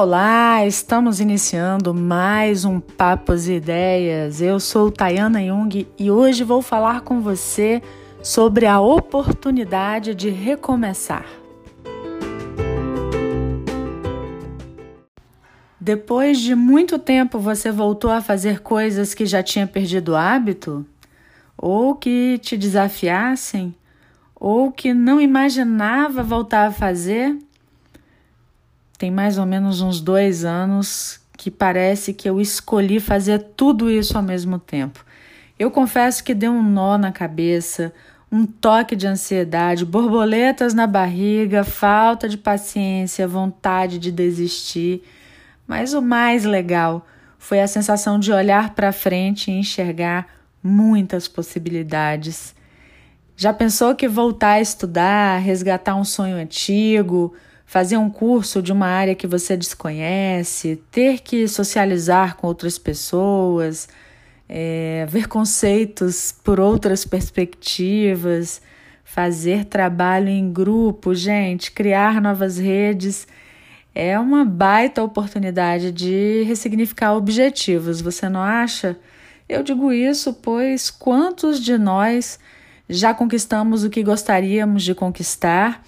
Olá, estamos iniciando mais um Papos e Ideias. Eu sou Tayana Jung e hoje vou falar com você sobre a oportunidade de recomeçar. Depois de muito tempo você voltou a fazer coisas que já tinha perdido o hábito? Ou que te desafiassem? Ou que não imaginava voltar a fazer? Tem mais ou menos uns dois anos que parece que eu escolhi fazer tudo isso ao mesmo tempo. Eu confesso que deu um nó na cabeça, um toque de ansiedade, borboletas na barriga, falta de paciência, vontade de desistir. Mas o mais legal foi a sensação de olhar para frente e enxergar muitas possibilidades. Já pensou que voltar a estudar, resgatar um sonho antigo, fazer um curso de uma área que você desconhece, ter que socializar com outras pessoas, é, ver conceitos por outras perspectivas, fazer trabalho em grupo, gente, criar novas redes. É uma baita oportunidade de ressignificar objetivos, você não acha? Eu digo isso pois quantos de nós já conquistamos o que gostaríamos de conquistar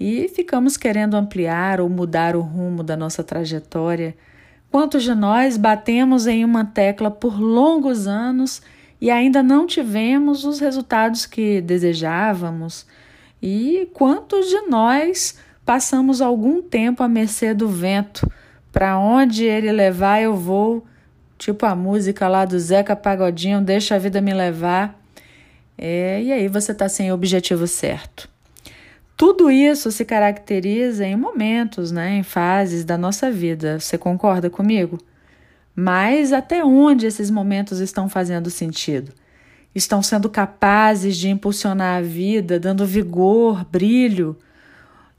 e ficamos querendo ampliar ou mudar o rumo da nossa trajetória. Quantos de nós batemos em uma tecla por longos anos e ainda não tivemos os resultados que desejávamos? E quantos de nós passamos algum tempo à mercê do vento? Para onde ele levar, eu vou. Tipo a música lá do Zeca Pagodinho, deixa a vida me levar. É, e aí você está sem o objetivo certo. Tudo isso se caracteriza em momentos, né, em fases da nossa vida. Você concorda comigo? Mas até onde esses momentos estão fazendo sentido? Estão sendo capazes de impulsionar a vida, dando vigor, brilho?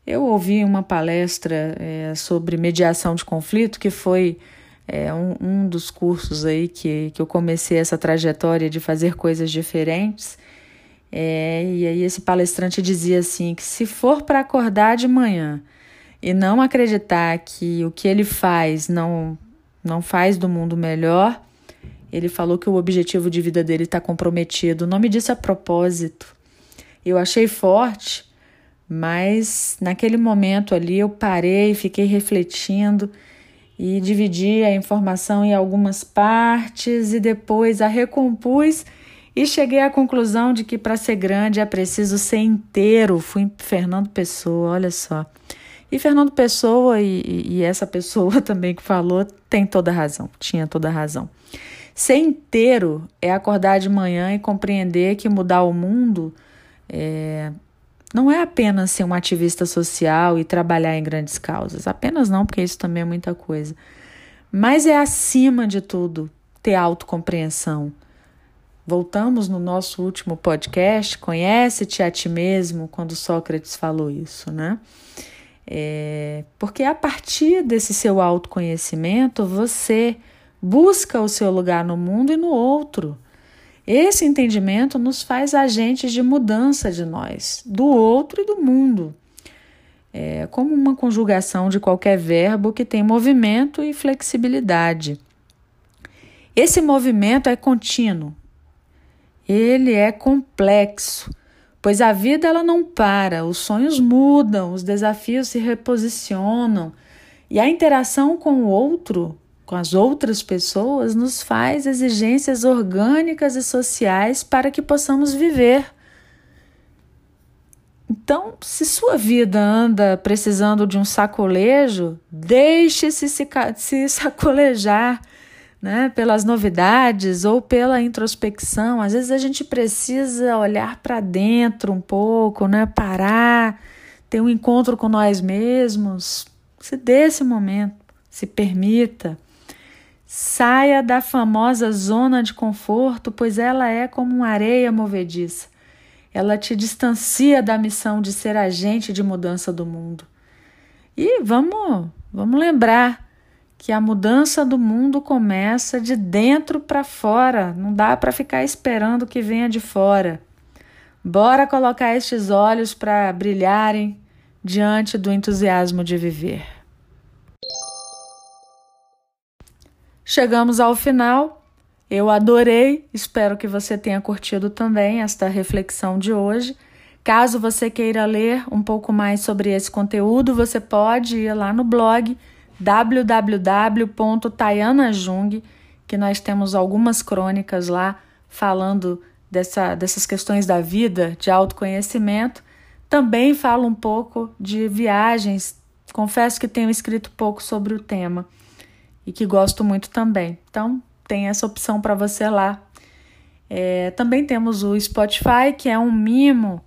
Eu ouvi uma palestra é, sobre mediação de conflito, que foi é, um, um dos cursos aí que, que eu comecei essa trajetória de fazer coisas diferentes. É, e aí esse palestrante dizia assim que se for para acordar de manhã e não acreditar que o que ele faz não não faz do mundo melhor, ele falou que o objetivo de vida dele está comprometido. O nome disso é propósito. Eu achei forte, mas naquele momento ali eu parei, fiquei refletindo e dividi a informação em algumas partes e depois a recompus e cheguei à conclusão de que para ser grande é preciso ser inteiro. Fui Fernando Pessoa, olha só. E Fernando Pessoa e, e essa pessoa também que falou tem toda razão, tinha toda razão. Ser inteiro é acordar de manhã e compreender que mudar o mundo é, não é apenas ser um ativista social e trabalhar em grandes causas. Apenas não, porque isso também é muita coisa. Mas é acima de tudo ter autocompreensão Voltamos no nosso último podcast, conhece-te a ti mesmo, quando Sócrates falou isso, né? É, porque a partir desse seu autoconhecimento, você busca o seu lugar no mundo e no outro. Esse entendimento nos faz agentes de mudança de nós, do outro e do mundo. É como uma conjugação de qualquer verbo que tem movimento e flexibilidade. Esse movimento é contínuo, ele é complexo, pois a vida ela não para, os sonhos mudam, os desafios se reposicionam e a interação com o outro, com as outras pessoas, nos faz exigências orgânicas e sociais para que possamos viver. Então, se sua vida anda precisando de um sacolejo, deixe-se se sacolejar né, pelas novidades ou pela introspecção. Às vezes a gente precisa olhar para dentro um pouco, né, parar, ter um encontro com nós mesmos. Se dê esse momento, se permita. Saia da famosa zona de conforto, pois ela é como uma areia movediça. Ela te distancia da missão de ser agente de mudança do mundo. E vamos, vamos lembrar que a mudança do mundo começa de dentro para fora, não dá para ficar esperando que venha de fora. Bora colocar estes olhos para brilharem diante do entusiasmo de viver. chegamos ao final. Eu adorei, espero que você tenha curtido também esta reflexão de hoje. Caso você queira ler um pouco mais sobre esse conteúdo, você pode ir lá no blog www.tayanajung, que nós temos algumas crônicas lá falando dessa, dessas questões da vida, de autoconhecimento. Também falo um pouco de viagens. Confesso que tenho escrito pouco sobre o tema e que gosto muito também. Então, tem essa opção para você lá. É, também temos o Spotify, que é um mimo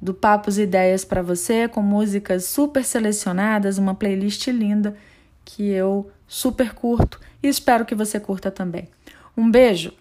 do Papos e Ideias para você, com músicas super selecionadas, uma playlist linda que eu super curto e espero que você curta também. Um beijo!